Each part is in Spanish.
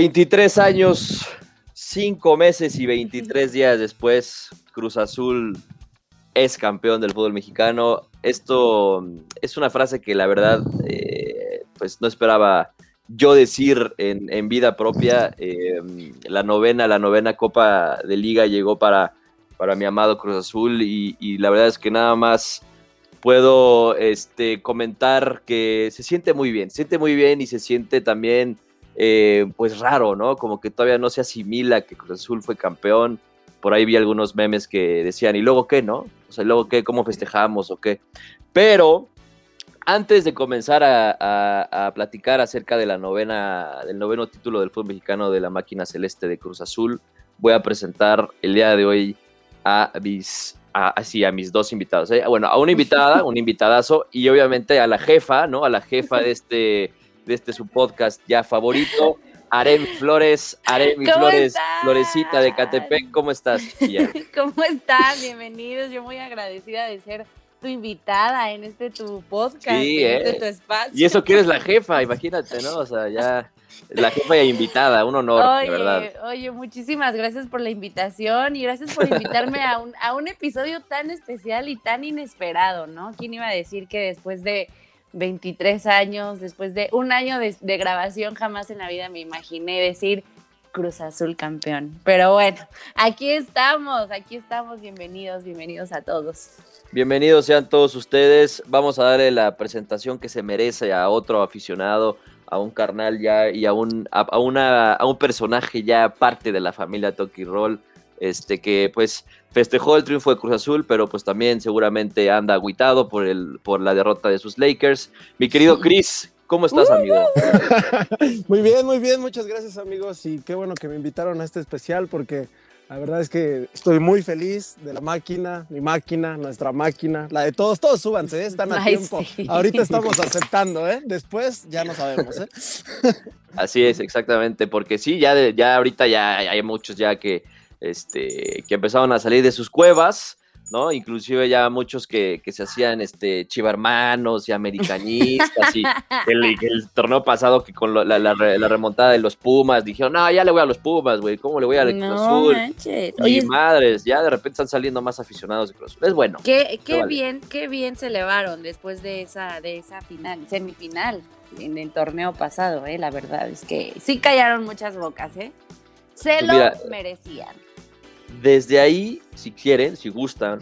23 años, 5 meses y 23 días después, Cruz Azul es campeón del fútbol mexicano. Esto es una frase que la verdad, eh, pues no esperaba yo decir en, vida propia. Eh, la novena, la novena Copa de Liga llegó para, para mi amado Cruz Azul y, y la verdad es que nada más puedo este, comentar que se siente muy bien, se siente muy bien y se siente también eh, pues raro, ¿no? Como que todavía no se asimila que Cruz Azul fue campeón. Por ahí vi algunos memes que decían, ¿y luego qué, no? O sea, ¿y luego qué? ¿Cómo festejamos o qué? Pero antes de comenzar a, platicar acerca de la novena, del noveno título del fútbol mexicano de la máquina celeste de Cruz Azul, voy a presentar el día de hoy a mis, a, a mis dos invitados. ¿eh? Bueno, a una invitada, un invitadazo, y obviamente a la jefa, ¿no? A la jefa de este, de este su podcast ya favorito, Aremi Flores, Aremi Flores, Florecita de Catepec, ¿cómo estás? ¿Cómo estás? Bienvenidos, yo muy agradecida de ser tu invitada en este tu podcast, en este ¿eh? tu espacio. Y eso que eres la jefa, imagínate, ¿no? O sea, ya la jefa ya invitada, un honor, oye, verdad. Oye, muchísimas gracias por la invitación y gracias por invitarme a un, a un episodio tan especial y tan inesperado, ¿no? ¿Quién iba a decir que después de 23 años, después de un año de, grabación, jamás en la vida me imaginé decir Cruz Azul campeón. Pero bueno, aquí estamos, aquí estamos. Bienvenidos, bienvenidos a todos. Bienvenidos sean todos ustedes. Vamos a darle la presentación que se merece a otro aficionado, a un carnal ya y a un, a, una, a un personaje ya parte de la familia Toki Roll este, que pues festejó el triunfo de Cruz Azul, pero pues también seguramente anda aguitado por, el, por la derrota de sus Lakers. Mi querido Chris, ¿cómo estás, amigo? muy bien, muy bien, muchas gracias, amigos, y qué bueno que me invitaron a este especial porque la verdad es que estoy muy feliz de la máquina, mi máquina, nuestra máquina, la de todos. Todos súbanse, ¿eh? están a tiempo. Ahorita estamos aceptando, ¿eh? Después ya no sabemos, ¿eh? Así es, exactamente, porque sí, ya, ya ahorita ya hay muchos ya que este, que empezaron a salir de sus cuevas, ¿no? Inclusive ya muchos que, se hacían este, chivarmanos y americanistas y el, torneo pasado que con la, remontada de los Pumas dijeron, no, ya le voy a los Pumas, güey, ¿cómo le voy a Cruz Azul? Y madres, ya de repente están saliendo más aficionados de Cruz Azul. Es bueno. Qué, qué bien, qué bien se elevaron después de esa, de esa final, semifinal en el torneo pasado, eh, la verdad es que sí callaron muchas bocas, ¿eh? Se lo merecían desde ahí, si quieren, si gustan,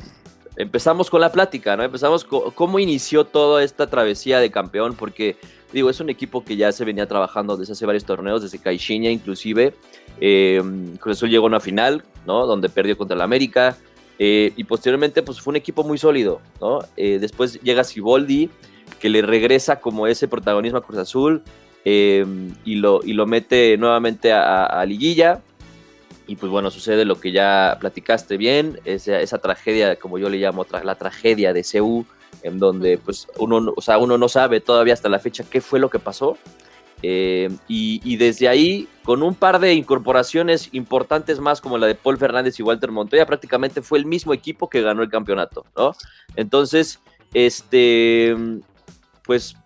empezamos con la plática, ¿no? Empezamos cómo inició toda esta travesía de campeón, porque, digo, es un equipo que ya se venía trabajando desde hace varios torneos, desde Caixinha inclusive. Eh, Cruz Azul llegó a una final, ¿no? Donde perdió contra el América. Eh, y posteriormente, pues fue un equipo muy sólido, ¿no? Eh, después llega Siboldi, que le regresa como ese protagonismo a Cruz Azul eh, y, lo, y lo mete nuevamente a Liguilla y pues bueno, sucede lo que ya platicaste bien, esa, esa tragedia, como yo le llamo, la tragedia de CEU, en donde pues uno, o sea, uno no sabe todavía hasta la fecha qué fue lo que pasó. Eh, y, desde ahí, con un par de incorporaciones importantes más, como la de Paul Fernández y Walter Montoya, prácticamente fue el mismo equipo que ganó el campeonato, ¿no? Entonces, este, pues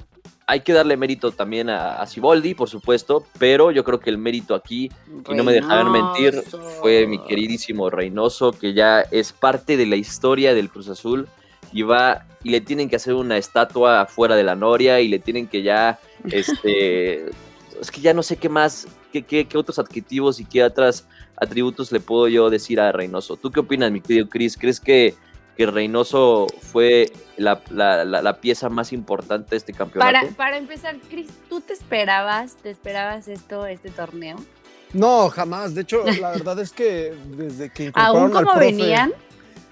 hay que darle mérito también a, Ciboldi, por supuesto, pero yo creo que el mérito aquí, y no me dejarán mentir, fue mi queridísimo Reynoso, que ya es parte de la historia del Cruz Azul y va y le tienen que hacer una estatua afuera de la Noria y le tienen que ya, este, es que ya no sé qué más, qué, qué, qué otros adjetivos y qué otros atributos le puedo yo decir a Reynoso. ¿Tú qué opinas, mi querido Chris? ¿Crees que que Reynoso fue la, pieza más importante de este campeonato. Para, para empezar, Cris, ¿tú te esperabas, te esperabas esto, este torneo? No, jamás. De hecho, la verdad es que desde que incorporaron ¿Aún como venían?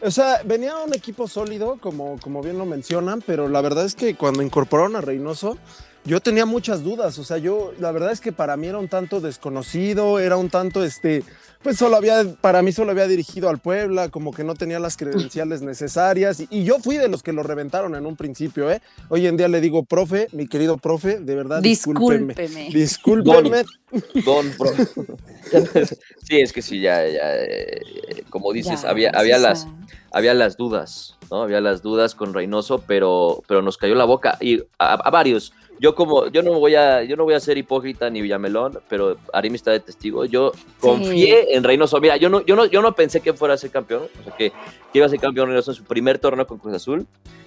O sea, venía un equipo sólido, como, como bien lo mencionan, pero la verdad es que cuando incorporaron a Reynoso, yo tenía muchas dudas. O sea, yo, la verdad es que para mí era un tanto desconocido, era un tanto, este, pues solo había, para mí solo había dirigido al Puebla, como que no tenía las credenciales necesarias. Y, yo fui de los que lo reventaron en un principio, ¿eh? Hoy en día le digo, profe, mi querido profe, de verdad, discúlpeme. Discúlpeme. Don, profe. sí, es que sí, ya, ya, eh, como dices, había, había, las, había las dudas, ¿no? Había las dudas con Reynoso, pero, pero nos cayó la boca y a varios yo como, yo no voy a, yo no voy a ser hipócrita ni Villamelón, pero Arimi está de testigo. Yo confié en Reynoso. Mira, yo no, yo no, yo no pensé que fuera a ser campeón, o sea que, iba a ser campeón Reynoso en su primer torneo con Cruz Azul.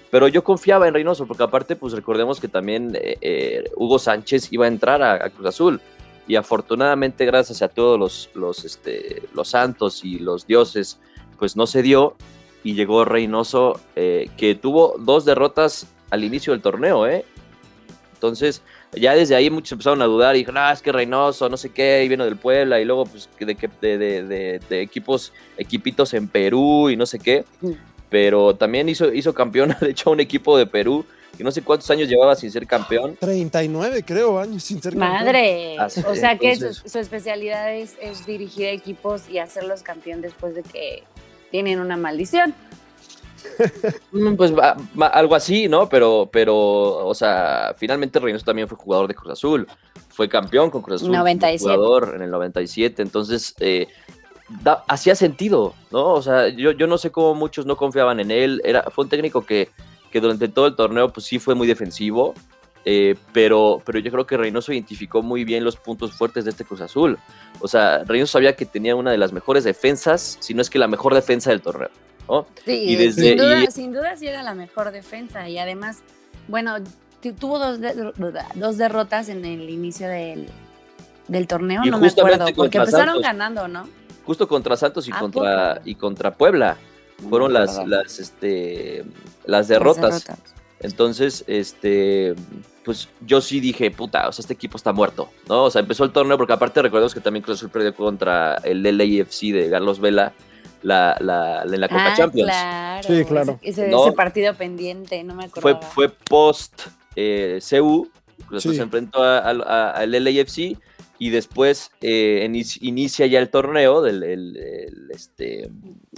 Pero yo confiaba en Reynoso, porque aparte, pues recordemos que también eh, eh, Hugo Sánchez iba a entrar a, Cruz Azul. Y afortunadamente, gracias a todos los, los, este, los santos y los dioses, pues no se dio. Y llegó Reynoso, eh, que tuvo dos derrotas al inicio del torneo, ¿eh? Entonces, ya desde ahí muchos empezaron a dudar y dijeron, ah, es que Reynoso, no sé qué, y vino del Puebla, y luego pues de, de, de, de equipos, equipitos en Perú y no sé qué. Pero también hizo, hizo campeón, de hecho, un equipo de Perú, que no sé cuántos años llevaba sin ser campeón. 39, creo, años sin ser campeón. Madre. o sea que su, su, especialidad es, es dirigir equipos y hacerlos campeón después de que tienen una maldición. Mm, pues algo así, ¿no? Pero, pero, o sea, finalmente Reynoso también fue jugador de Cruz Azul. Fue campeón con Cruz Azul. 97. Jugador en el 97. Entonces, eh, hacía sentido, ¿no? O sea, yo, yo no sé cómo muchos no confiaban en él. Era, fue un técnico que, que durante todo el torneo, pues sí fue muy defensivo. Eh, pero, pero yo creo que Reynoso identificó muy bien los puntos fuertes de este Cruz Azul. O sea, Reynoso sabía que tenía una de las mejores defensas, si no es que la mejor defensa del torneo. Sí, sin, duda, sin duda sí era la mejor defensa. Y además, bueno, tuvo dos, dos derrotas en el inicio del, torneo, no me acuerdo, porque empezaron ganando, ¿no? Justo contra Santos y, contra, y contra Puebla. Fueron las, las, este, las derrotas. Entonces, este, pues yo sí dije, puta, o sea, este equipo está muerto, ¿no? O sea, empezó el torneo porque aparte recordemos que también Cruz Azul perdió contra el LAFC de Carlos Vela la, la, en la Copa ah, Champions. Claro, sí, claro. Ese, ese, partido pendiente, no me acuerdo. Fue, fue post eh, CU, se enfrentó al LAFC y después eh, inicia ya el torneo del el, este,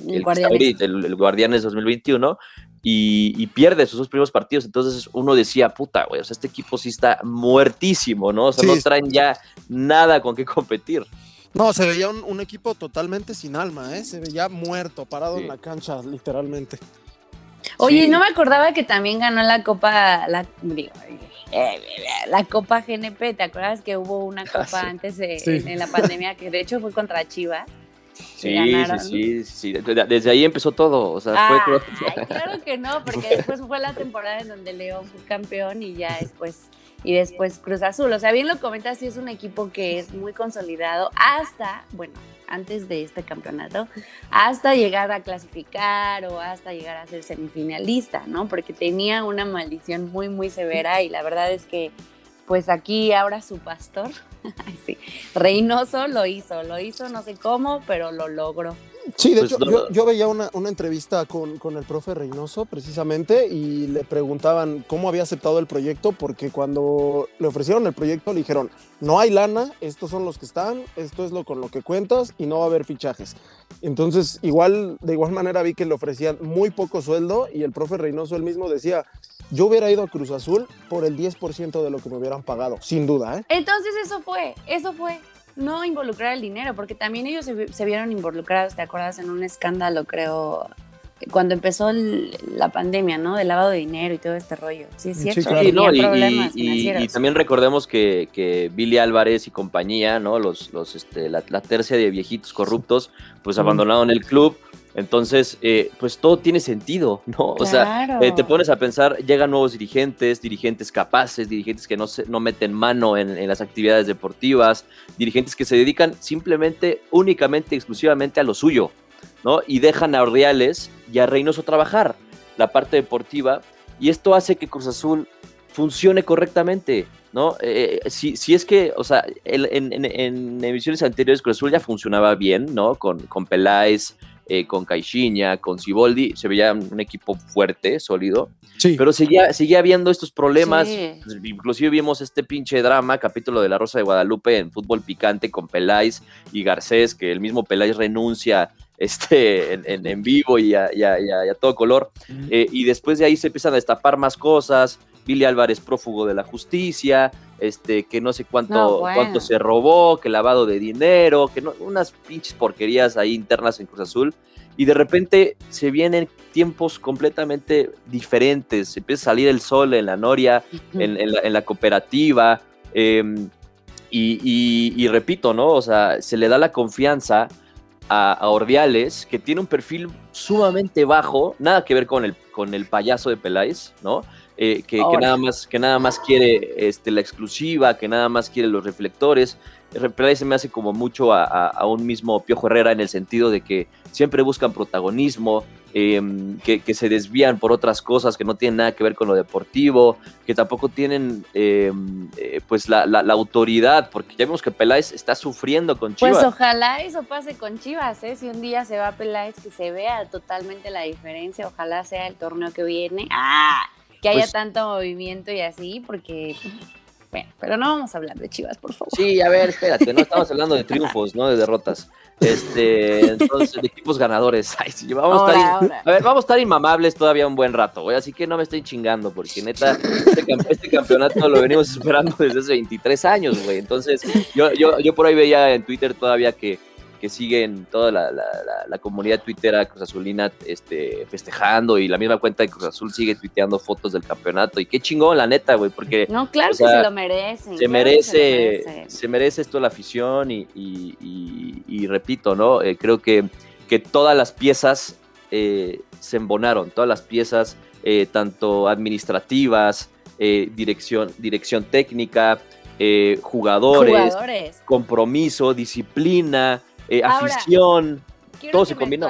el, Guardianes. el, Guardianes 2021 y, y, pierde sus dos primeros partidos. Entonces uno decía, puta, güey, o sea, este equipo sí está muertísimo, ¿no? O sea, no traen ya nada con qué competir. No, se veía un, equipo totalmente sin alma, ¿eh? Se veía muerto, parado en la cancha, literalmente. Oye, no me acordaba que también ganó la Copa, la, eh, la Copa GNP, ¿te acuerdas que hubo una ah, copa antes de, en, la pandemia que de hecho fue contra Chivas? Sí, sí, sí, sí, Desde ahí empezó todo. O sea, fue... claro que no, porque después fue la temporada en donde León fue campeón y ya después y después Cruz Azul. O sea, bien lo comentas, sí es un equipo que es muy consolidado hasta, bueno, antes de este campeonato, hasta llegar a clasificar o hasta llegar a ser semifinalista, ¿no? Porque tenía una maldición muy, muy severa y la verdad es que, pues aquí ahora su pastor, sí, Reynoso lo hizo, lo hizo no sé cómo, pero lo logró. Sí, de pues hecho, yo, veía una, entrevista con, con, el profe Reynoso precisamente y le preguntaban cómo había aceptado el proyecto, porque cuando le ofrecieron el proyecto le dijeron, no hay lana, estos son los que están, esto es lo con lo que cuentas y no va a haber fichajes. Entonces, igual, de igual manera vi que le ofrecían muy poco sueldo y el profe Reynoso él mismo decía, yo hubiera ido a Cruz Azul por el 10% de lo que me hubieran pagado, sin duda. ¿eh? Entonces eso fue, eso fue no involucrar el dinero, porque también ellos se, vieron involucrados, ¿te acuerdas? En un escándalo, creo, cuando empezó la pandemia, ¿no? Del lavado de dinero y todo este rollo. Sí, es cierto. Sí, y, también recordemos que, que, Billy Álvarez y compañía, ¿no? Los, los, este, la, tercia de viejitos corruptos, pues abandonaron el club entonces, eh, pues todo tiene sentido, ¿no? O sea, eh, te pones a pensar, llegan nuevos dirigentes, dirigentes capaces, dirigentes que no, se, no meten mano en, las actividades deportivas, dirigentes que se dedican simplemente, únicamente, exclusivamente a lo suyo, ¿no? Y dejan a Ordiales y a Reynoso trabajar la parte deportiva, y esto hace que Cruz Azul funcione correctamente, ¿no? Eh, si, si, es que, o sea, en, en, emisiones anteriores Cruz Azul ya funcionaba bien, ¿no? Con, con Peláez, eh, con Caixinha, con Ciboldi, se veía un equipo fuerte, sólido, pero seguía, seguía habiendo estos problemas, pues, inclusive vimos este pinche drama, capítulo de La Rosa de Guadalupe en fútbol picante con Peláez y Garcés, que el mismo Peláez renuncia este, en, vivo y a, todo color, eh, y después de ahí se empiezan a destapar más cosas, Billy Álvarez prófugo de la justicia, este, que no sé cuánto, cuánto se robó, que lavado de dinero, que no, unas pinches porquerías ahí internas en Cruz Azul. y de repente se vienen tiempos completamente diferentes. Empieza a salir el sol en la Noria, en, la, cooperativa. Em, y, repito, ¿no? O sea, se le da la confianza a, Ordiales, que tiene un perfil sumamente bajo, nada que ver con el, con el payaso de Peláez, ¿no? Eh, que, nada más, que nada más quiere este, la exclusiva, que nada más quiere los reflectores. Peláez se me hace como mucho a, un mismo Piojo Herrera en el sentido de que siempre buscan protagonismo, Em, que, se desvían por otras cosas que no tienen nada que ver con lo deportivo, que tampoco tienen em, eh, pues la, autoridad, porque ya vemos que Peláez está sufriendo con pues Chivas. Pues ojalá eso pase con Chivas, ¿eh? si un día se va Peláez, que se vea totalmente la diferencia, ojalá sea el torneo que viene, ¡ah! Que haya pues tanto movimiento y así, porque bueno, pero no vamos a hablar de Chivas, por favor. Sí, a ver, espérate, no estamos hablando de triunfos, no de derrotas. Este, entonces, de equipos ganadores. Ay, vamos, a estar a ver, vamos a estar inmamables todavía un buen rato, güey. Así que no me estoy chingando, porque neta, este, este, campeonato lo venimos esperando desde hace 23 años, güey. Entonces, yo, yo, yo por ahí veía en Twitter todavía que que siguen toda la, la, la, comunidad twittera Cruz Azulina este, festejando y la misma cuenta de Cruz Azul sigue tuiteando fotos del campeonato. Y qué chingón, la neta, güey, porque... No, claro que se lo merecen. Se, merece, se, merece, esto la afición y, y, repito, ¿no? Eh, creo que, que todas las piezas eh, se embonaron, todas las piezas, eh, tanto administrativas, dirección, dirección técnica, jugadores, compromiso, disciplina, eh, afición, todo se combinó.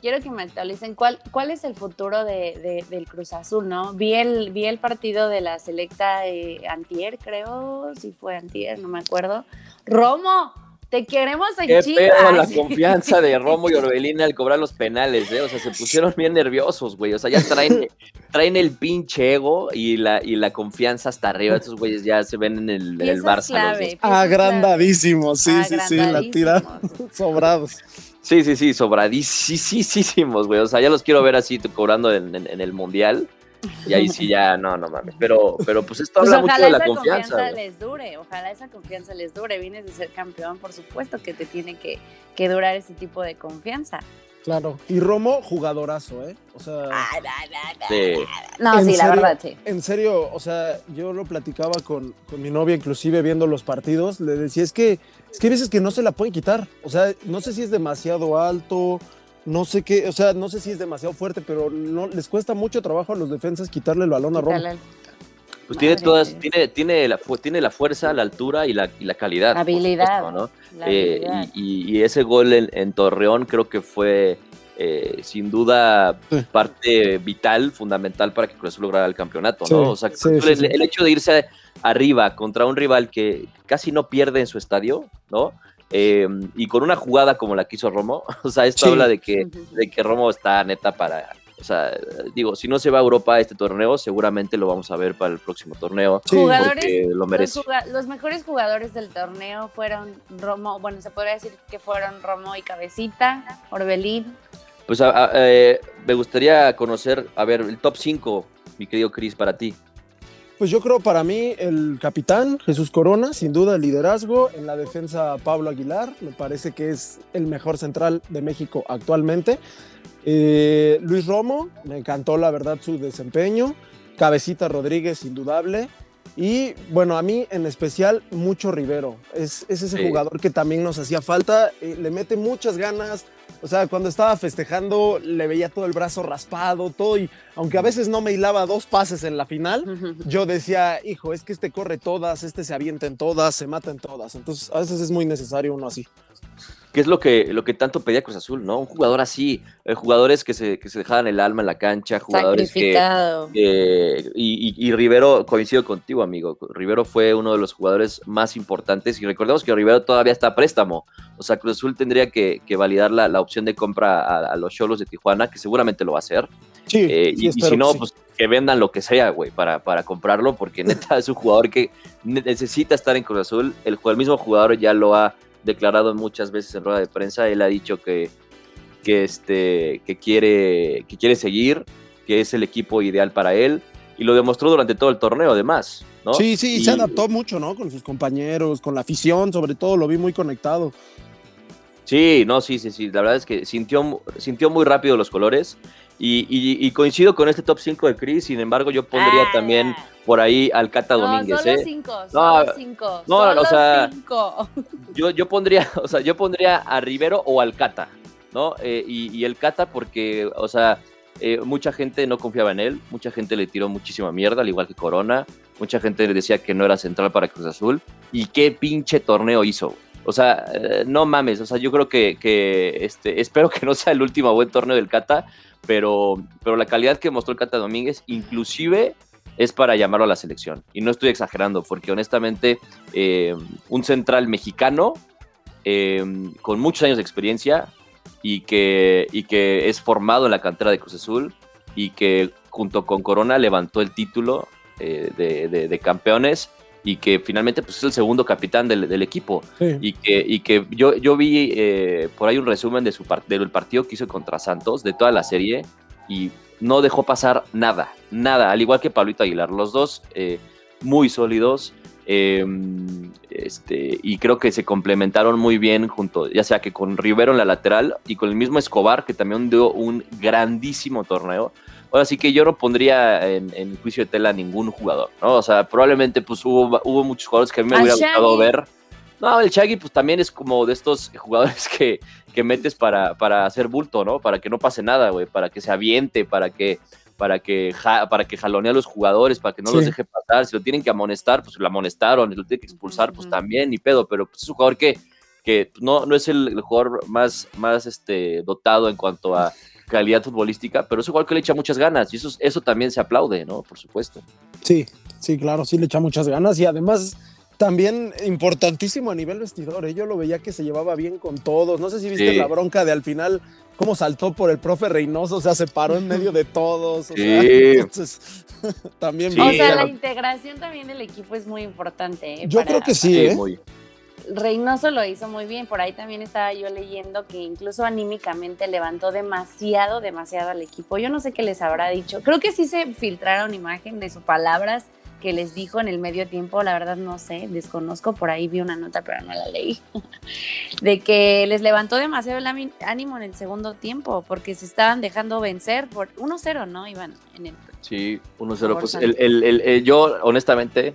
quiero que me actualicen cuál, cuál es el futuro de, del Cruz Azul, ¿no? Vi el, vi el partido de la selecta de Antier, creo, si fue Antier, no me acuerdo. Romo, te queremos en Qué Pedo la confianza de Romo y Orbelina al cobrar los penales, ¿eh? O sea, se pusieron bien nerviosos, güey. O sea, ya traen, traen el pinche ego y la, y la confianza hasta arriba. Estos güeyes ya se ven en el, en el Barça. Agrandadísimos, sí, sí, sí, la tira sobrados. Sí, sí, sí, sobradísimos, güey. O sea, ya los quiero ver así cobrando en, en el Mundial. Y ahí sí ya, no, no mames. Pero, pero pues esto pues habla mucho de la confianza. confianza les dure, ojalá esa confianza les dure. Vienes de ser campeón, por supuesto que te tiene que, que durar ese tipo de confianza. Claro. Y Romo, jugadorazo, ¿eh? O sea. sí. No, sí, la verdad, sí. En serio, o sea, yo lo platicaba con, con, mi novia, inclusive viendo los partidos. Le decía, es que, es que hay veces que no se la pueden quitar. O sea, no sé si es demasiado alto, no sé qué, o sea, no sé si es demasiado fuerte, pero no les cuesta mucho trabajo a los defensas quitarle el balón a Romo. Pues tiene todas, tiene, tiene, la, tiene la fuerza, la altura y la, y la calidad. habilidad. ¿no? Eh, y, ese gol en, Torreón creo que fue eh, sin duda parte vital, fundamental para que Cruz Azul lograra el campeonato, ¿no? o sea, el, el, hecho de irse arriba contra un rival que casi no pierde en su estadio, ¿no? Em, y con una jugada como la que hizo Romo, o sea, esto habla de que, de que Romo está neta para, o sea, digo, si no se va a Europa a este torneo, seguramente lo vamos a ver para el próximo torneo. Jugadores, lo merece. Los, mejores jugadores del torneo fueron Romo, bueno, se podría decir que fueron Romo y Cabecita, Orbelín. Pues eh, me gustaría conocer, a ver, el top 5, mi querido Cris, para ti. Pues yo creo para mí el capitán Jesús Corona, sin duda el liderazgo. En la defensa Pablo Aguilar, me parece que es el mejor central de México actualmente. Eh, Luis Romo, me encantó la verdad su desempeño. Cabecita Rodríguez, indudable. Y bueno, a mí en especial mucho Rivero. Es, ese jugador que también nos hacía falta. Eh, le mete muchas ganas, o sea, cuando estaba festejando le veía todo el brazo raspado, todo, y aunque a veces no me hilaba dos pases en la final, yo decía, hijo, es que este corre todas, este se avienta en todas, se mata en todas. Entonces, a veces es muy necesario uno así que es lo que, lo que tanto pedía Cruz Azul, ¿no? Un jugador así, eh, jugadores que se, que se dejaban el alma en la cancha, jugadores que... y, y, Rivero, coincido contigo, amigo, Rivero fue uno de los jugadores más importantes y recordemos que Rivero todavía está a préstamo, o sea, Cruz Azul tendría que, validar la, opción de compra a, los Cholos de Tijuana, que seguramente lo va a hacer. Sí, eh, y, si no, pues que vendan lo que sea, güey, para, para comprarlo, porque neta es un jugador que necesita estar en Cruz Azul, el, el mismo jugador ya lo ha declarado muchas veces en rueda de prensa, él ha dicho que, que, este, que, quiere, que quiere seguir, que es el equipo ideal para él, y lo demostró durante todo el torneo, además. ¿no? Sí, sí, se adaptó mucho, ¿no? Con sus compañeros, con la afición, sobre todo, lo vi muy conectado. Sí, no, sí, sí, sí. La verdad es que sintió, sintió muy rápido los colores. Y, coincido con este top 5 de Chris. Sin embargo, yo pondría ah. también por ahí al Cata Domínguez. Solo ¿eh? cinco, no, cinco. No, o sea, Yo, yo pondría, o sea, yo pondría a Rivero o al Cata, ¿no? Eh, y, el Cata porque, o sea, eh, mucha gente no confiaba en él, mucha gente le tiró muchísima mierda, al igual que Corona, mucha gente le decía que no era central para Cruz Azul. Y qué pinche torneo hizo. O sea, eh, no mames, o sea, yo creo que, que, este, espero que no sea el último buen torneo del Cata, pero, pero la calidad que mostró el Cata Domínguez, inclusive es para llamarlo a la selección. Y no estoy exagerando, porque honestamente, eh, un central mexicano eh, con muchos años de experiencia y que, y que es formado en la cantera de Cruz Azul y que junto con Corona levantó el título de, de campeones y que finalmente pues, es el segundo capitán del, equipo. Y que, y que yo, yo vi eh, por ahí un resumen de su del partido que hizo contra Santos, de toda la serie, y no dejó pasar nada, nada, al igual que Pablito Aguilar. Los dos eh, muy sólidos. Em, este, y creo que se complementaron muy bien junto, ya sea que con Rivero en la lateral y con el mismo Escobar, que también dio un grandísimo torneo. Ahora sí que yo no pondría en, juicio de tela a ningún jugador, ¿no? O sea, probablemente pues hubo, hubo muchos jugadores que a mí me hubiera gustado ver. No, el Shaggy pues también es como de estos jugadores que, que metes para, para hacer bulto, ¿no? Para que no pase nada, güey, para que se aviente, para que para que, para que jalonee a los jugadores, para que no los deje pasar. Si lo tienen que amonestar, pues lo amonestaron. Si lo tienen que expulsar, pues también, ni pedo. Pero pues, es un jugador que, que no, no es el, jugador más, más este, dotado en cuanto a calidad futbolística, pero es igual que le echa muchas ganas y eso, eso también se aplaude, ¿no? Por supuesto. Sí, sí, claro, sí le echa muchas ganas y además también importantísimo a nivel vestidor, ¿eh? yo lo veía que se llevaba bien con todos, no sé si viste la bronca de al final cómo saltó por el profe Reynoso, o sea, se paró en medio de todos, o sea, entonces también... O sea, la integración también del equipo es muy importante. ¿eh? Yo creo que sí, ¿eh? Reynoso lo hizo muy bien. Por ahí también estaba yo leyendo que incluso anímicamente levantó demasiado, demasiado al equipo. Yo no sé qué les habrá dicho. Creo que sí se filtraron imagen de sus palabras que les dijo en el medio tiempo, la verdad no sé, desconozco, por ahí vi una nota pero no la leí, de que les levantó demasiado el ánimo en el segundo tiempo, porque se estaban dejando vencer por 1-0, ¿no? En el... Sí, 1-0, pues el, el, yo honestamente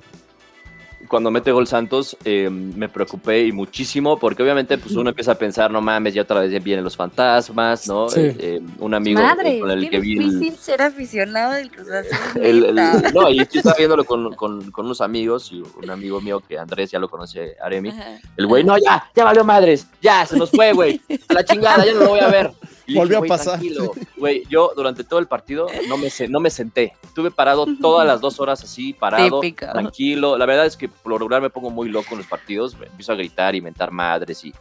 cuando mete gol Santos eh, me preocupé y muchísimo porque obviamente pues uno empieza a pensar, no mames, ya otra vez vienen los fantasmas, ¿no? Eh, un amigo eh, con el que vi... Es difícil ser aficionado del Cruz Azul. no, y estoy estaba viéndolo con, con, con, unos amigos y un amigo mío que Andrés ya lo conoce, Aremi. El güey, no, ya, ya valió madres, ya, se nos fue, güey, a la chingada, ya no lo voy a ver. Volvió a pasar. Güey, yo durante todo el partido no me, no me senté. Estuve parado todas las dos horas así, parado, tranquilo. La verdad es que por lo regular me pongo muy loco en los partidos. empiezo a gritar, inventar madres y,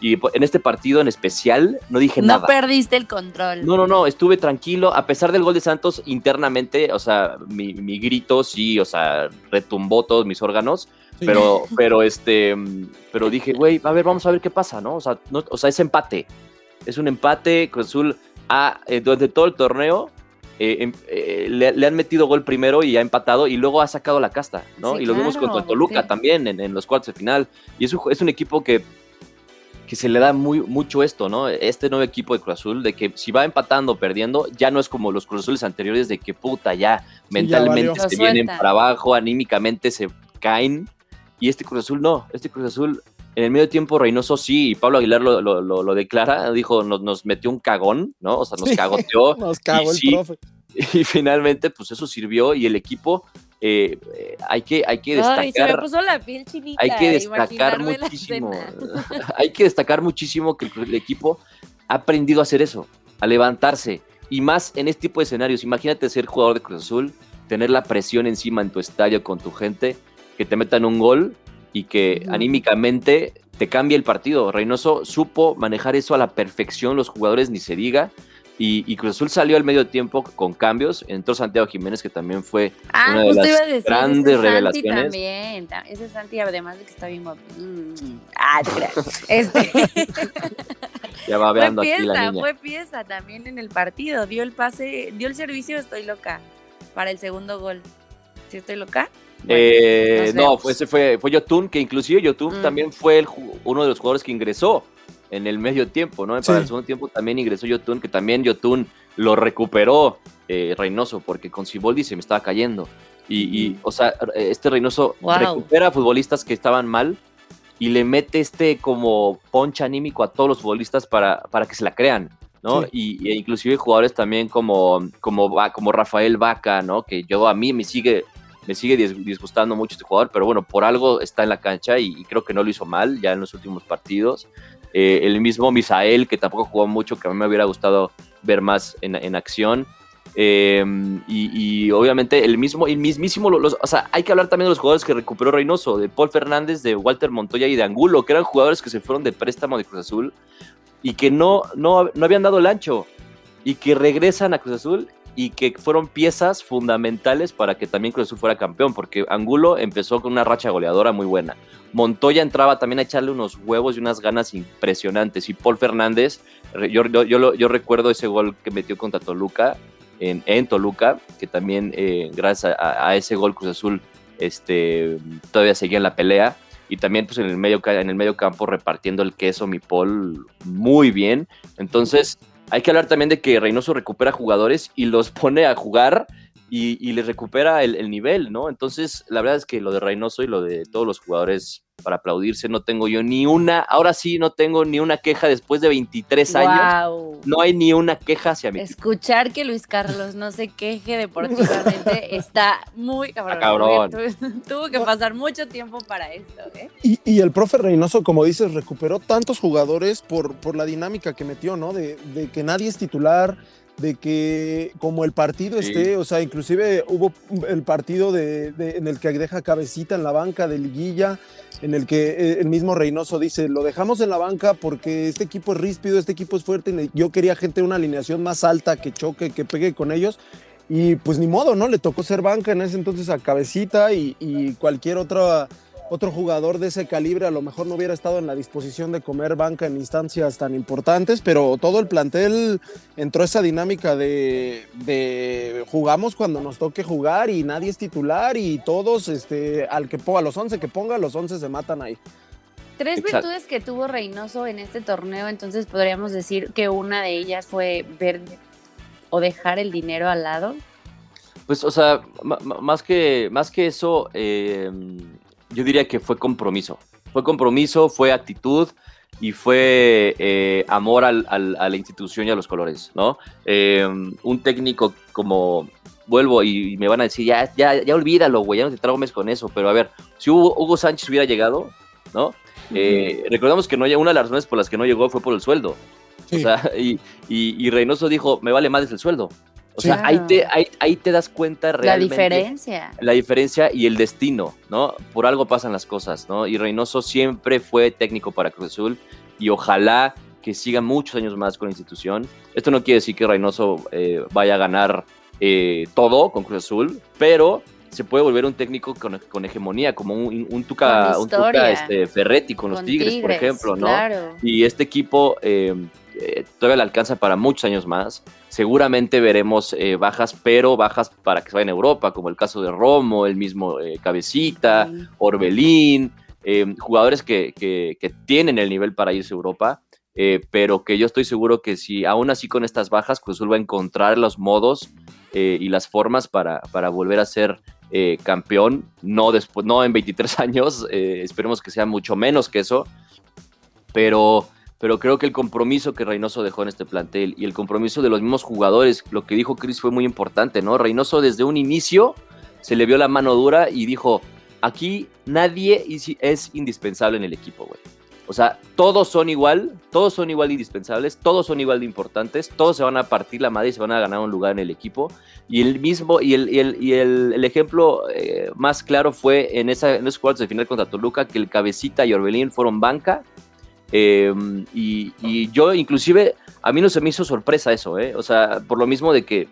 y en este partido en especial no dije nada. No perdiste el control. No, no, no, estuve tranquilo. A pesar del gol de Santos, internamente, o sea, mi, mi grito sí, o sea, retumbó todos mis órganos. Pero, pero este, pero dije, güey, a ver, vamos a ver qué pasa, ¿no? O sea, no, o sea, es empate es un empate. Cruz Azul ha, eh, durante todo el torneo eh, em, eh, le, han metido gol primero y ha empatado y luego ha sacado la casta, ¿no? y lo vimos contra Toluca también en, los cuartos de final. Y es un, es un equipo que, que se le da muy, mucho esto, ¿no? Este nuevo equipo de Cruz Azul, de que si va empatando o perdiendo, ya no es como los Cruz Azules anteriores, de que puta, ya mentalmente se vienen para abajo, anímicamente se caen. Y este Cruz Azul no, este Cruz Azul en el medio tiempo, Reynoso sí, y Pablo Aguilar lo, lo, declara, dijo, nos, nos, metió un cagón, ¿no? O sea, nos cagoteó. nos cagó el profe. Y finalmente, pues eso sirvió y el equipo eh, hay que, hay que destacar. Ay, se me puso la piel chinita, hay que destacar muchísimo. hay que destacar muchísimo que el, equipo ha aprendido a hacer eso, a levantarse. Y más en este tipo de escenarios. Imagínate ser jugador de Cruz Azul, tener la presión encima en tu estadio con tu gente, que te metan un gol y que anímicamente te cambia el partido. Reynoso supo manejar eso a la perfección, los jugadores ni se diga. Y, Cruz Azul salió al medio tiempo con cambios. Entró Santiago Jiménez, que también fue ah, una de las grandes ese revelaciones. Santi también. Ese Santi, además de que está bien mm, Ah, Este. ya va veando aquí la niña. Fue pieza también en el partido. Dio el pase, dio el servicio, estoy loca. Para el segundo gol. ¿Sí estoy loca? Eh, no, ese fue, fue Yotun, que inclusive Yotun mm. también fue uno de los jugadores que ingresó en el medio tiempo, ¿no? Para el segundo tiempo también ingresó Yotun, que también Yotun lo recuperó eh, Reynoso, porque con Siboldi se me estaba cayendo. Y, o sea, este Reynoso recupera a futbolistas que estaban mal y le mete este como poncha anímico a todos los futbolistas para, para que se la crean, ¿no? Y, e inclusive jugadores también como, como, como Rafael Vaca, ¿no? Que yo a mí me sigue me sigue disgustando mucho este jugador, pero bueno, por algo está en la cancha y, creo que no lo hizo mal ya en los últimos partidos. Eh, el mismo Misael, que tampoco jugó mucho, que a mí me hubiera gustado ver más en, acción. Em, y, obviamente el mismo, el mismísimo, los, o sea, hay que hablar también de los jugadores que recuperó Reynoso, de Paul Fernández, de Walter Montoya y de Angulo, que eran jugadores que se fueron de préstamo de Cruz Azul y que no, no, no habían dado el ancho y que regresan a Cruz Azul y que fueron piezas fundamentales para que también Cruz Azul fuera campeón, porque Angulo empezó con una racha goleadora muy buena. Montoya entraba también a echarle unos huevos y unas ganas impresionantes. Y Paul Fernández, yo, yo, recuerdo ese gol que metió contra Toluca, en, en Toluca, que también eh, gracias a, ese gol Cruz Azul este, todavía seguía en la pelea. Y también pues, en, el medio, en el medio campo repartiendo el queso, mi Paul, muy bien. Entonces, hay que hablar también de que Reynoso recupera jugadores y los pone a jugar y, y les recupera el, nivel, ¿no? Entonces, la verdad es que lo de Reynoso y lo de todos los jugadores para aplaudirse, no tengo yo ni una, ahora sí no tengo ni una queja después de 23 años. No hay ni una queja hacia mí. Escuchar que Luis Carlos no se queje deportivamente está muy cabrón. cabrón. Tuvo que pasar mucho tiempo para esto. ¿eh? Y, y, el profe Reynoso, como dices, recuperó tantos jugadores por, por la dinámica que metió, ¿no? De, de que nadie es titular, de que como el partido esté, o sea, inclusive hubo el partido de, en el que deja cabecita en la banca de liguilla, en el que eh, el mismo Reynoso dice, lo dejamos en la banca porque este equipo es ríspido, este equipo es fuerte, yo quería gente de una alineación más alta que choque, que pegue con ellos, y pues ni modo, ¿no? Le tocó ser banca en ese entonces a cabecita y, y cualquier otra otro jugador de ese calibre a lo mejor no hubiera estado en la disposición de comer banca en instancias tan importantes, pero todo el plantel entró esa dinámica de, jugamos cuando nos toque jugar y nadie es titular y todos, este, al que ponga, los 11 que ponga, los 11 se matan ahí. Tres virtudes que tuvo Reynoso en este torneo, entonces podríamos decir que una de ellas fue ver o dejar el dinero al lado. Pues, o sea, más que, más que eso, eh, yo diría que fue compromiso. Fue compromiso, fue actitud y fue eh, amor al, a la institución y a los colores, ¿no? Em, un técnico como, vuelvo y, me van a decir, ya, ya, ya olvídalo, güey, ya no te trago mes con eso, pero a ver, si Hugo, Sánchez hubiera llegado, ¿no? Eh, recordemos que no, una de las razones por las que no llegó fue por el sueldo. O sea, y, y, Reynoso dijo, me vale más el sueldo. O sea, ahí, te, ahí, te das cuenta realmente. La diferencia. La diferencia y el destino, ¿no? Por algo pasan las cosas, ¿no? Y Reynoso siempre fue técnico para Cruz Azul y ojalá que siga muchos años más con la institución. Esto no quiere decir que Reynoso eh, vaya a ganar eh, todo con Cruz Azul, pero se puede volver un técnico con, hegemonía, como un, Tuca, un tuca este, Ferretti con, los Tigres, por ejemplo, ¿no? Y este equipo eh, eh, todavía le alcanza para muchos años más. Seguramente veremos eh, bajas, pero bajas para que se vayan a Europa, como el caso de Romo, el mismo eh, Cabecita, Orbelín, jugadores que, que, tienen el nivel para irse a Europa. pero que yo estoy seguro que si aún así con estas bajas, Cruzul va a encontrar los modos y las formas para, para volver a ser campeón, no, después, no en 23 años, esperemos que sea mucho menos que eso, pero pero creo que el compromiso que Reynoso dejó en este plantel y el compromiso de los mismos jugadores, lo que dijo Chris fue muy importante, ¿no? Reynoso desde un inicio se le vio la mano dura y dijo, aquí nadie es indispensable en el equipo, güey. O sea, todos son igual, todos son igual de indispensables, todos son igual de importantes, todos se van a partir la madre y se van a ganar un lugar en el equipo. Y el mismo, y el, y el, y el, ejemplo eh, más claro fue en, esa, en esos cuartos de final contra Toluca, que el Cabecita y Orbelín fueron banca Em, y, yo inclusive, a mí no se me hizo sorpresa eso, ¿eh? O sea, por lo mismo de que,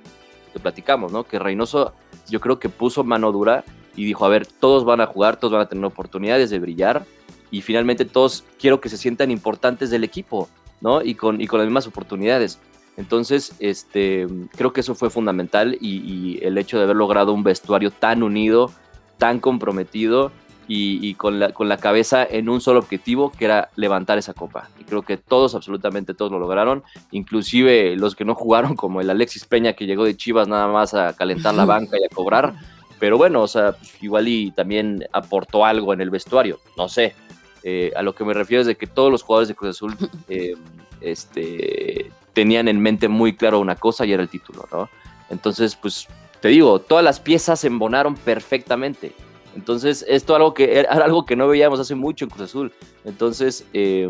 te platicamos, ¿no? Que Reynoso yo creo que puso mano dura y dijo, a ver, todos van a jugar, todos van a tener oportunidades de brillar y finalmente todos quiero que se sientan importantes del equipo, ¿no? Y con, y con las mismas oportunidades. Entonces, este, creo que eso fue fundamental y el hecho de haber logrado un vestuario tan unido, tan comprometido, y, con, la, con la cabeza en un solo objetivo, que era levantar esa copa. Y creo que todos, absolutamente todos lo lograron, inclusive los que no jugaron, como el Alexis Peña que llegó de Chivas nada más a calentar la banca y a cobrar. Pero bueno, o sea, pues, igual y también aportó algo en el vestuario, no sé. Eh, a lo que me refiero es de que todos los jugadores de Cruz Azul eh, este, tenían en mente muy claro una cosa y era el título, ¿no? Entonces, pues te digo, todas las piezas se embonaron perfectamente. Entonces, esto algo que, era algo que no veíamos hace mucho en Cruz Azul. Entonces, eh,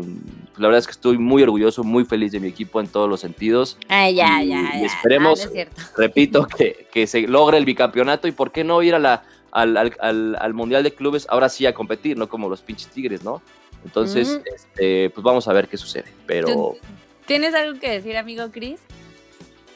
la verdad es que estoy muy orgulloso, muy feliz de mi equipo en todos los sentidos. Ay, ya, ya, y esperemos, repito, que, que, se logre el bicampeonato y por qué no ir a la, al, al, al, Mundial de Clubes ahora sí a competir, no como los pinches Tigres, ¿no? Entonces, este, pues vamos a ver qué sucede. Pero. ¿Tienes algo que decir, amigo Chris?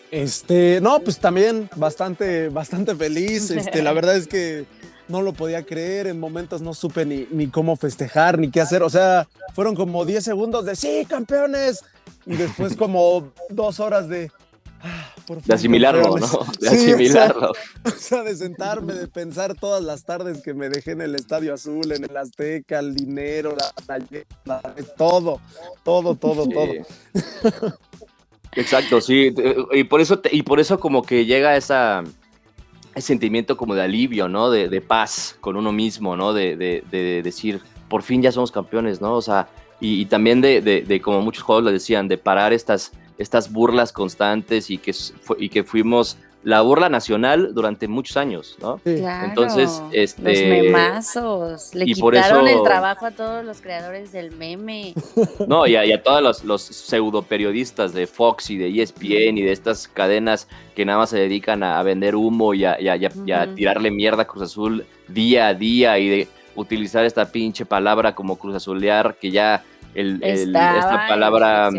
Este, no, pues también bastante, bastante feliz. Este, la verdad es que no lo podía creer, en momentos no supe ni, ni cómo festejar, ni qué hacer. O sea, fueron como 10 segundos de sí, campeones. Y después como dos horas de... Ah, de asimilarlo, ¿no? De asimilarlo. O sea, de sentarme, de pensar todas las tardes que me dejé en el Estadio Azul, en el Azteca, el dinero, la, la, todo, todo, todo, todo. Exacto, sí. Y por eso, y por eso como que llega esa, ese sentimiento como de alivio, ¿no? De, paz con uno mismo, ¿no? De, decir, por fin ya somos campeones, ¿no? O sea, y, también de, como muchos jugadores lo decían, de parar estas, estas burlas constantes y que, y que fuimos la burla nacional durante muchos años, ¿no? Claro, Entonces, este. Los memazos. Le quitaron el trabajo a todos los creadores del meme. No, y a, todos los, los, pseudo periodistas de Fox y de ESPN y de estas cadenas que nada más se dedican a, vender humo y a, tirarle mierda a Cruz Azul día a día y de utilizar esta pinche palabra como Cruz Azulear, que ya el, esta palabra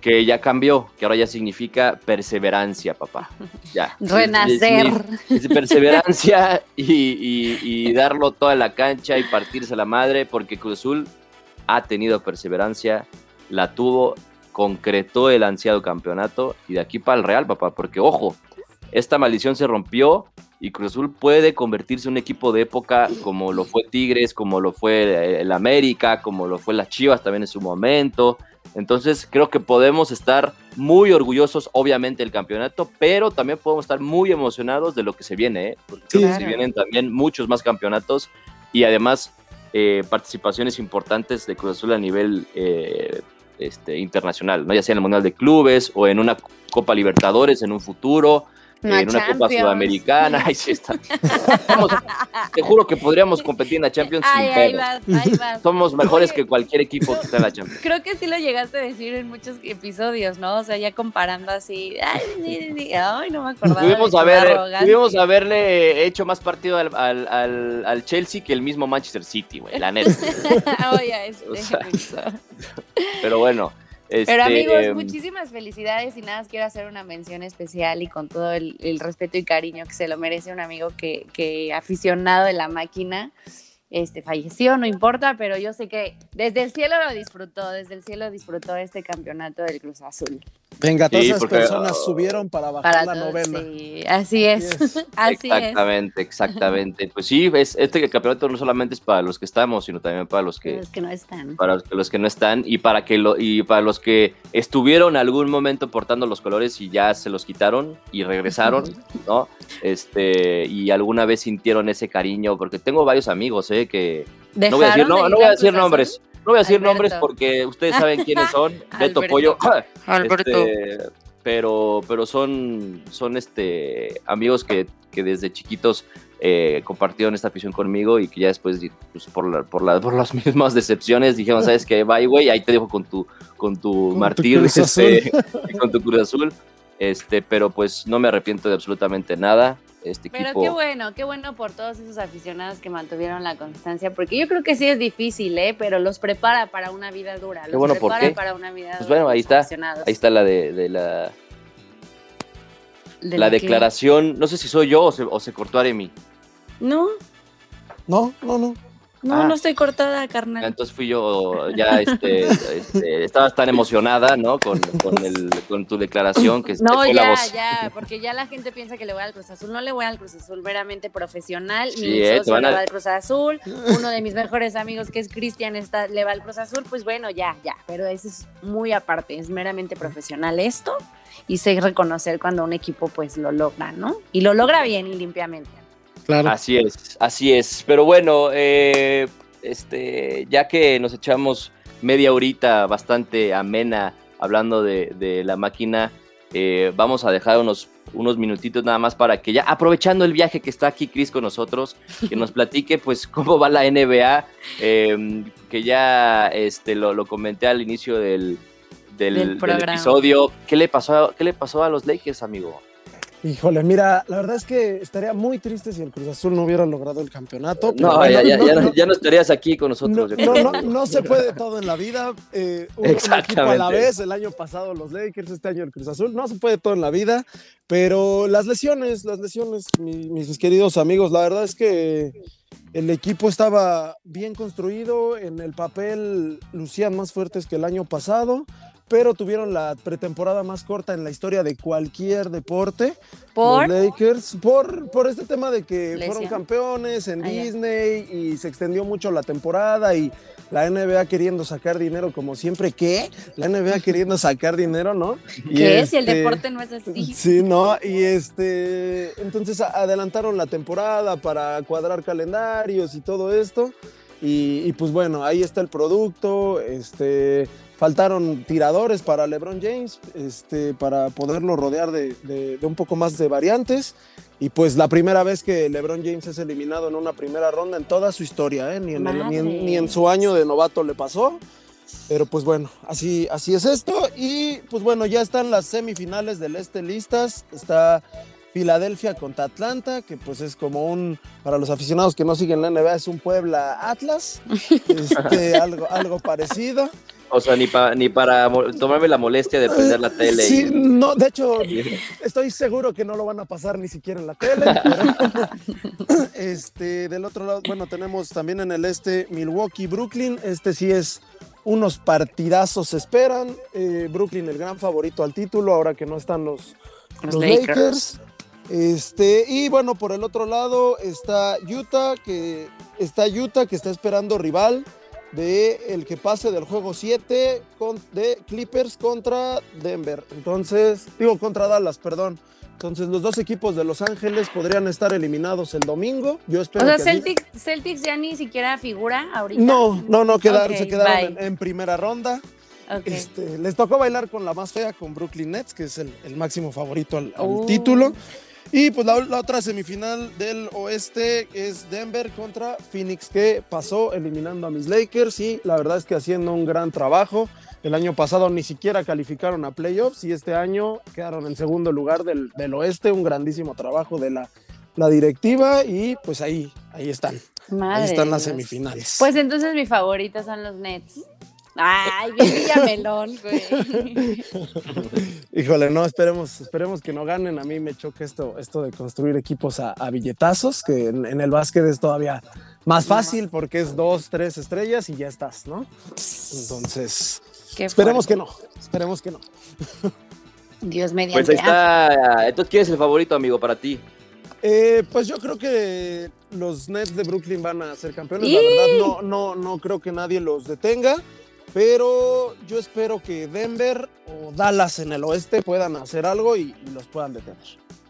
que ya cambió, que ahora ya significa perseverancia, papá. Ya. Renacer. Es, perseverancia y, darlo toda la cancha y partirse la madre, porque Cruz Azul ha tenido perseverancia, la tuvo, concretó el ansiado campeonato y de aquí para el Real, papá, porque ojo, esta maldición se rompió y Cruz Azul puede convertirse en un equipo de época como lo fue Tigres, como lo fue el América, como lo fue las Chivas también en su momento, entonces creo que podemos estar muy orgullosos, obviamente, del campeonato, pero también podemos estar muy emocionados de lo que se viene, ¿eh? porque se vienen también muchos más campeonatos y además eh, participaciones importantes de Cruz Azul a nivel eh, este, internacional, ¿no? ya sea en el Mundial de Clubes o en una Copa Libertadores en un futuro en una Copa Sudamericana. Ahí sí está. te juro que podríamos competir en la Champions sin ahí vas, vas. Somos mejores que cualquier equipo que está en la Champions. Creo que sí lo llegaste a decir en muchos episodios, ¿no? O sea, ya comparando así. Ay, ay no me acordaba. Tuvimos, haber, haberle hecho más partido al, al, al, Chelsea que el mismo Manchester City, güey, la neta. Oye, pero bueno. Pero este, amigos, em, muchísimas felicidades y nada, quiero hacer una mención especial y con todo el, respeto y cariño que se lo merece un amigo que, que aficionado de la máquina este, falleció, no importa, pero yo sé que desde el cielo lo disfrutó, desde el cielo disfrutó este campeonato del Cruz Azul. Venga, todas esas personas ah, subieron para bajar la novena. Sí, así es. Así exactamente, exactamente. Pues sí, es, este campeonato no solamente es para los que estamos, sino también para los que, los que no están. Para los que no están y para, que lo, y para los que estuvieron algún momento portando los colores y ya se los quitaron y regresaron, ¿no? Este, y alguna vez sintieron ese cariño, porque tengo varios amigos, ¿eh? Que no voy a decir, no, no voy a decir nombres. No voy a decir nombres porque ustedes saben quiénes son. Beto Pollo. Este, pero, pero son, son este, amigos que, que desde chiquitos eh, compartieron esta afición conmigo y que ya después, pues, por, por, por las mismas decepciones, dijeron, ¿sabes qué? Bye, güey, ahí te dejo con tu, con tu martir, este, con tu Cruz Azul. Este, pero pues no me arrepiento de absolutamente nada. Este pero qué bueno, qué bueno por todos esos aficionados que mantuvieron la constancia, porque yo creo que sí es difícil, ¿eh? pero los prepara para una vida dura. Los bueno, prepara para una vida pues bueno, ahí está. Ahí está la de, la. la, declaración. No sé si soy yo o se, o se cortó Aremi. No. No, no, no. No, Ah. no estoy cortada, carnal. Entonces fui yo, ya este, este, estabas tan emocionada, ¿no? Con, con, el, con tu declaración que No, la ya, voz. ya, porque ya la gente piensa que le voy al Cruz Azul. No le voy al Cruz Azul, meramente profesional. Sí, Mi eh, te socio van a- le va al Cruz Azul. Uno de mis mejores amigos, que es Cristian, está, le va al Cruz Azul. Pues bueno, ya, ya. Pero eso es muy aparte, es meramente profesional esto. Y sé reconocer cuando un equipo pues lo logra, ¿no? Y lo logra bien y limpiamente. Claro. Así es, así es. Pero bueno, eh, este, ya que nos echamos media horita bastante amena hablando de, de la máquina, eh, vamos a dejar unos, unos minutitos nada más para que ya, aprovechando el viaje que está aquí Chris con nosotros, que nos platique pues cómo va la NBA, eh, que ya este, lo, lo comenté al inicio del, del, Del episodio. ¿Qué le, pasó, ¿Qué le pasó a los Lakers, amigo? Híjole, mira, la verdad es que estaría muy triste si el Cruz Azul no hubiera logrado el campeonato. No, bueno, ya, ya, no, ya, no, no, ya no estarías aquí con nosotros. No, no, no, se puede todo en la vida. eh, un, un equipo a la Exactamente. vez, el año pasado los Lakers, este año el Cruz Azul. No se puede todo en la vida, pero las lesiones, las lesiones, mi- mis queridos amigos, la verdad es que el equipo estaba bien construido, en el papel lucían más fuertes que el año pasado, pero tuvieron la pretemporada más corta en la historia de cualquier deporte. Por. Los Lakers, por, por este tema de que fueron campeones en. Disney y se extendió mucho la temporada y la NBA queriendo sacar dinero como siempre. ¿Qué? La NBA queriendo sacar dinero, ¿no? Y ¿Qué? Si el este, deporte no es así. Sí, no, y este, entonces adelantaron la temporada para cuadrar calendarios y todo esto. Y, y pues bueno, ahí está el producto. Este, faltaron tiradores para LeBron James, este, para poderlo rodear de, de- de un poco más de variantes. Y pues la primera vez que LeBron James es eliminado en una primera ronda en toda su historia, ¿eh? ni, en el- ni en- Madre. ni en su año de novato le pasó. Pero pues bueno, así, así es esto. Y pues bueno, ya están las semifinales del este listas. Está Filadelfia contra Atlanta, que pues es como un, para los aficionados que no siguen la NBA, es un Puebla Atlas. Este, algo, algo parecido. O sea, ni, pa- ni para tomarme la molestia de prender la tele. Sí, y- no, de hecho, estoy seguro que no lo van a pasar ni siquiera en la tele. pero, este, del otro lado, bueno, tenemos también en el este Milwaukee, Brooklyn. Este sí es unos partidazos se esperan. Eh, Brooklyn el gran favorito al título, ahora que no están los, Los los Lakers. Lakers. Este, y bueno, por el otro lado está Utah, que está Utah, que está esperando rival de el que pase del juego 7 con, de Clippers contra Denver. Entonces, digo contra Dallas, perdón. Entonces, los dos equipos de Los Ángeles podrían estar eliminados el domingo. Yo O espero sea, que así- Celtics, Celtics ya ni siquiera figura ahorita. No, no, no quedaron, se quedaron en, en primera ronda. Este, les tocó bailar con la más fea, con Brooklyn Nets, que es el, el máximo favorito al, al Uh. título. Y pues la, la otra semifinal del oeste es Denver contra Phoenix, que pasó eliminando a mis Lakers y la verdad es que haciendo un gran trabajo. El año pasado ni siquiera calificaron a playoffs y este año quedaron en segundo lugar del, del oeste. Un grandísimo trabajo de la, la directiva y pues ahí, ahí están. Madre ahí están las semifinales. Pues entonces mi favorito son los Nets. Ay, bien Villamelón, güey. Híjole, no, esperemos, esperemos que no ganen. A mí me choca esto, esto de construir equipos a, a billetazos, que en, en el básquet es todavía más fácil porque es dos, tres estrellas y ya estás, ¿no? Entonces, Qué esperemos fuerte. que no, esperemos que no. Dios mediante. Pues ahí está. Entonces, ¿quién es el favorito, amigo, para ti? Eh, pues yo creo que los Nets de Brooklyn van a ser campeones. ¡Y! La verdad, no, no, no creo que nadie los detenga. Pero yo espero que Denver o Dallas en el oeste puedan hacer algo y, y los puedan detener.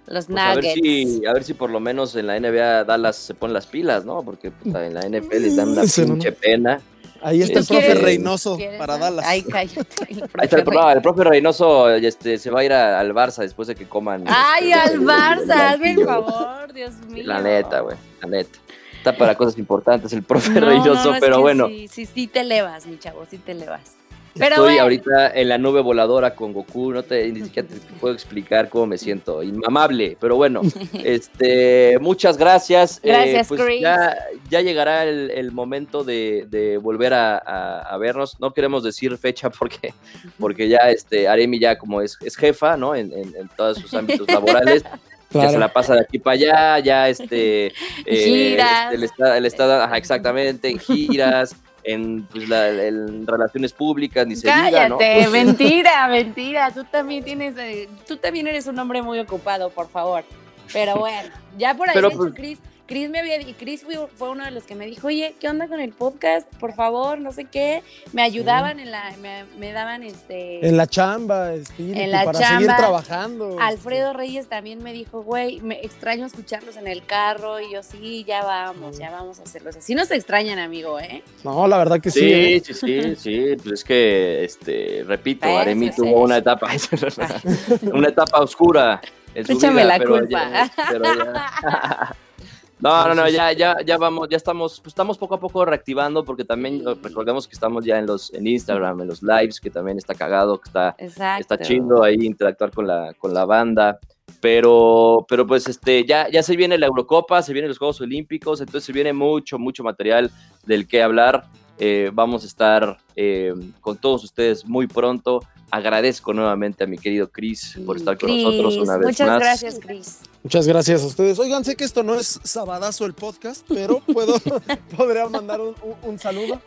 Los Pues a, ver si, a ver si por lo menos en la NBA Dallas se ponen las pilas, ¿no? Porque puta, en la NFL les dan una Sí, no, no. pinche pena. Ahí está el ¿Tú profe quieres- Reynoso ¿Quieres para? Dallas. Ay, cállate. el Ahí está el, profe no, el profe Reynoso este, se va a ir a- al Barça después de que coman. Ay, este, al Barça, hazme el favor, Dios mío. La neta, güey, la neta. Está para cosas importantes el profe No, no, Reynoso, no, pero bueno. Sí, sí, sí te elevas, mi chavo, sí te elevas. Pero Estoy bueno. ahorita en la nube voladora con Goku, no te ni siquiera te puedo explicar cómo me siento, inmamable, pero bueno, este, muchas gracias. Eh, Gracias, pues Chris. ya, ya llegará el, el momento de, de volver a, a- a vernos. No queremos decir fecha porque, porque ya este, Aremi ya como es, es jefa, ¿no? En, en- en todos sus ámbitos laborales. Ya se la pasa de aquí para allá, ya este... eh, Giras. le está, le está dando- ajá, exactamente, en giras, en, pues, la- en relaciones públicas, ni se diga, ¿no? Cállate, mentira, mentira. Tú también tienes, eh, tú también eres un hombre muy ocupado, por favor. Pero bueno, ya por ahí Pero, pues- Chris, Chris me había y Chris fue, uno de los que me dijo, oye, ¿qué onda con el podcast? Por favor, no sé qué. Me ayudaban en la, me, me daban este. En la chamba, espíritu, En la para seguir chamba, trabajando. Alfredo Reyes también me dijo, güey, me extraño escucharlos en el carro. Y yo, sí, ya vamos, ya vamos a hacerlos. Así nos extrañan, amigo, ¿eh? No, la verdad que sí. ¿eh? Sí, sí, sí, sí, pues es que, este, repito, Eso Aremi tuvo eso. una etapa, una etapa oscura en su Échame vida, la pero culpa. ya- pero ya- No, no, no, ya, ya, ya vamos, ya estamos, pues estamos poco a poco reactivando porque también recordemos que estamos ya en los, en Instagram, en los lives, que también está cagado, que está, Exacto. está chido ahí interactuar con la, con la banda. Pero, pero pues este, ya, ya se viene la Eurocopa, se vienen los Juegos Olímpicos, entonces se viene mucho, mucho material del que hablar. Eh, vamos a estar eh, con todos ustedes muy pronto. Agradezco nuevamente a mi querido Chris por estar con nosotros una vez Muchas más. gracias, Cris. Muchas gracias a ustedes. Oigan, sé que esto no es Sabadazo el podcast, pero puedo, podría mandar un, un- un saludo.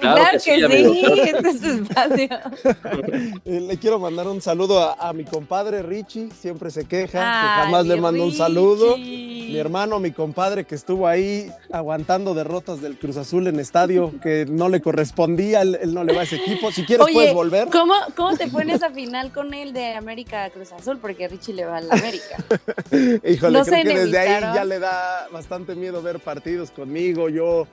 Claro, que sí, que este es tu espacio. Eh, le quiero mandar un saludo a, a mi compadre Richie, siempre se queja, Ay, que jamás le mando un saludo. Mi hermano, mi compadre que estuvo ahí aguantando derrotas del Cruz Azul en estadio que no le correspondía, él, él no le va a ese equipo. Si quieres Oye, puedes volver. ¿Cómo, ¿Cómo te fue en esa final con él de América Cruz Azul? Porque Richie le va a la América. Híjole, no creo que desde ahí ya le da bastante miedo ver partidos conmigo. Yo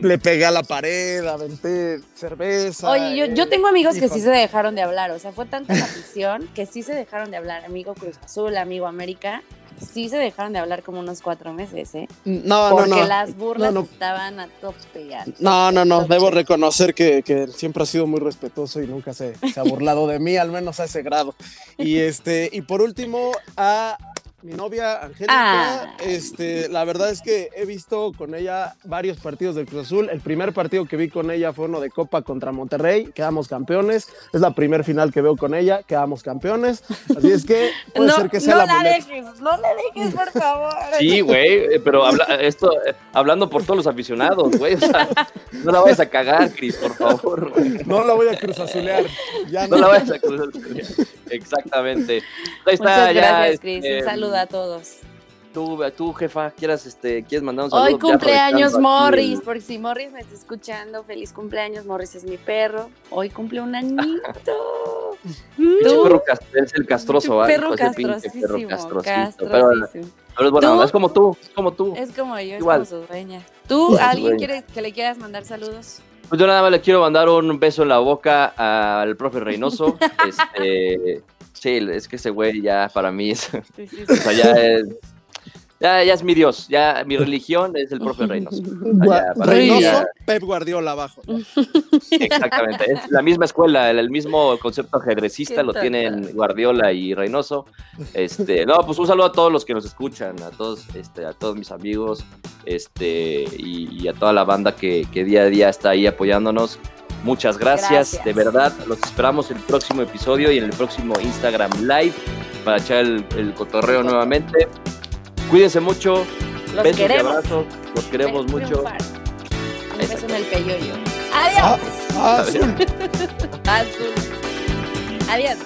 le pegué a la pared, aventé cerveza. Oye, yo, yo tengo amigos que sí se dejaron de hablar. O sea, fue tanta la afición que sí se dejaron de hablar. Amigo Cruz Azul, amigo América. Sí se dejaron de hablar como unos cuatro meses, ¿eh? No, no, Porque no. las burlas No, no. estaban a tope. a No, no, no, debo reconocer que, que siempre ha sido muy respetuoso y nunca se, se ha burlado de mí, al menos a ese grado. Y este, y por último, a mi novia Angélica, Ay. este, la verdad es que he visto con ella varios partidos del Cruz Azul. El primer partido que vi con ella fue uno de Copa contra Monterrey, quedamos campeones. Es la primer final que veo con ella, quedamos campeones. Así es que puede no, ser que sea no la la dejes, no la dejes, por favor. Sí, güey, eh, pero habla, esto, eh, hablando por todos los aficionados, güey, o sea, no la vayas a cagar, Chris, por favor. No la voy a cruzazulear. Ya No no. la vayas a cruzar. Exactamente. Ahí está, Muchas ya, gracias, Cris. este, Un saludo a todos. Tú, tú, jefa, quieras, este, quieres mandar un saludo. Hoy cumpleaños Morris, porque si Morris me está escuchando, feliz cumpleaños. Morris es mi perro. Hoy cumple un añito. ¿Tú? perro es el castroso, ¿va? perro castrosísimo, perro. Pero, castrosísimo. pero es onda, es como tú, es como tú. Es como yo, es Igual. como su dueña. ¿Tú, alguien quiere que le quieras mandar saludos? Pues yo nada más le quiero mandar un beso en la boca al profe Reynoso. este, sí, es que ese güey ya para mí es, Sí, sí, o sea, ya es, ya, ya es mi Dios, ya mi religión es el profe Reynoso. Mí Reynoso, ya- Pep Guardiola abajo. exactamente, es la misma escuela, el, el mismo concepto ajedrecista lo tienen Guardiola y Reynoso. Este, no, pues un saludo a todos los que nos escuchan, a todos, este, a todos mis amigos, este, y, y a toda la banda que, que día a día está ahí apoyándonos. Muchas gracias, Gracias. de verdad. Los esperamos en el próximo episodio y en el próximo Instagram Live para echar el, el cotorreo nuevamente. Cuídense mucho. Los besos y queremos. abrazos. Los queremos Ven, mucho. Un beso en el peyoyo. Adiós. ah, azul. Azul. Adiós.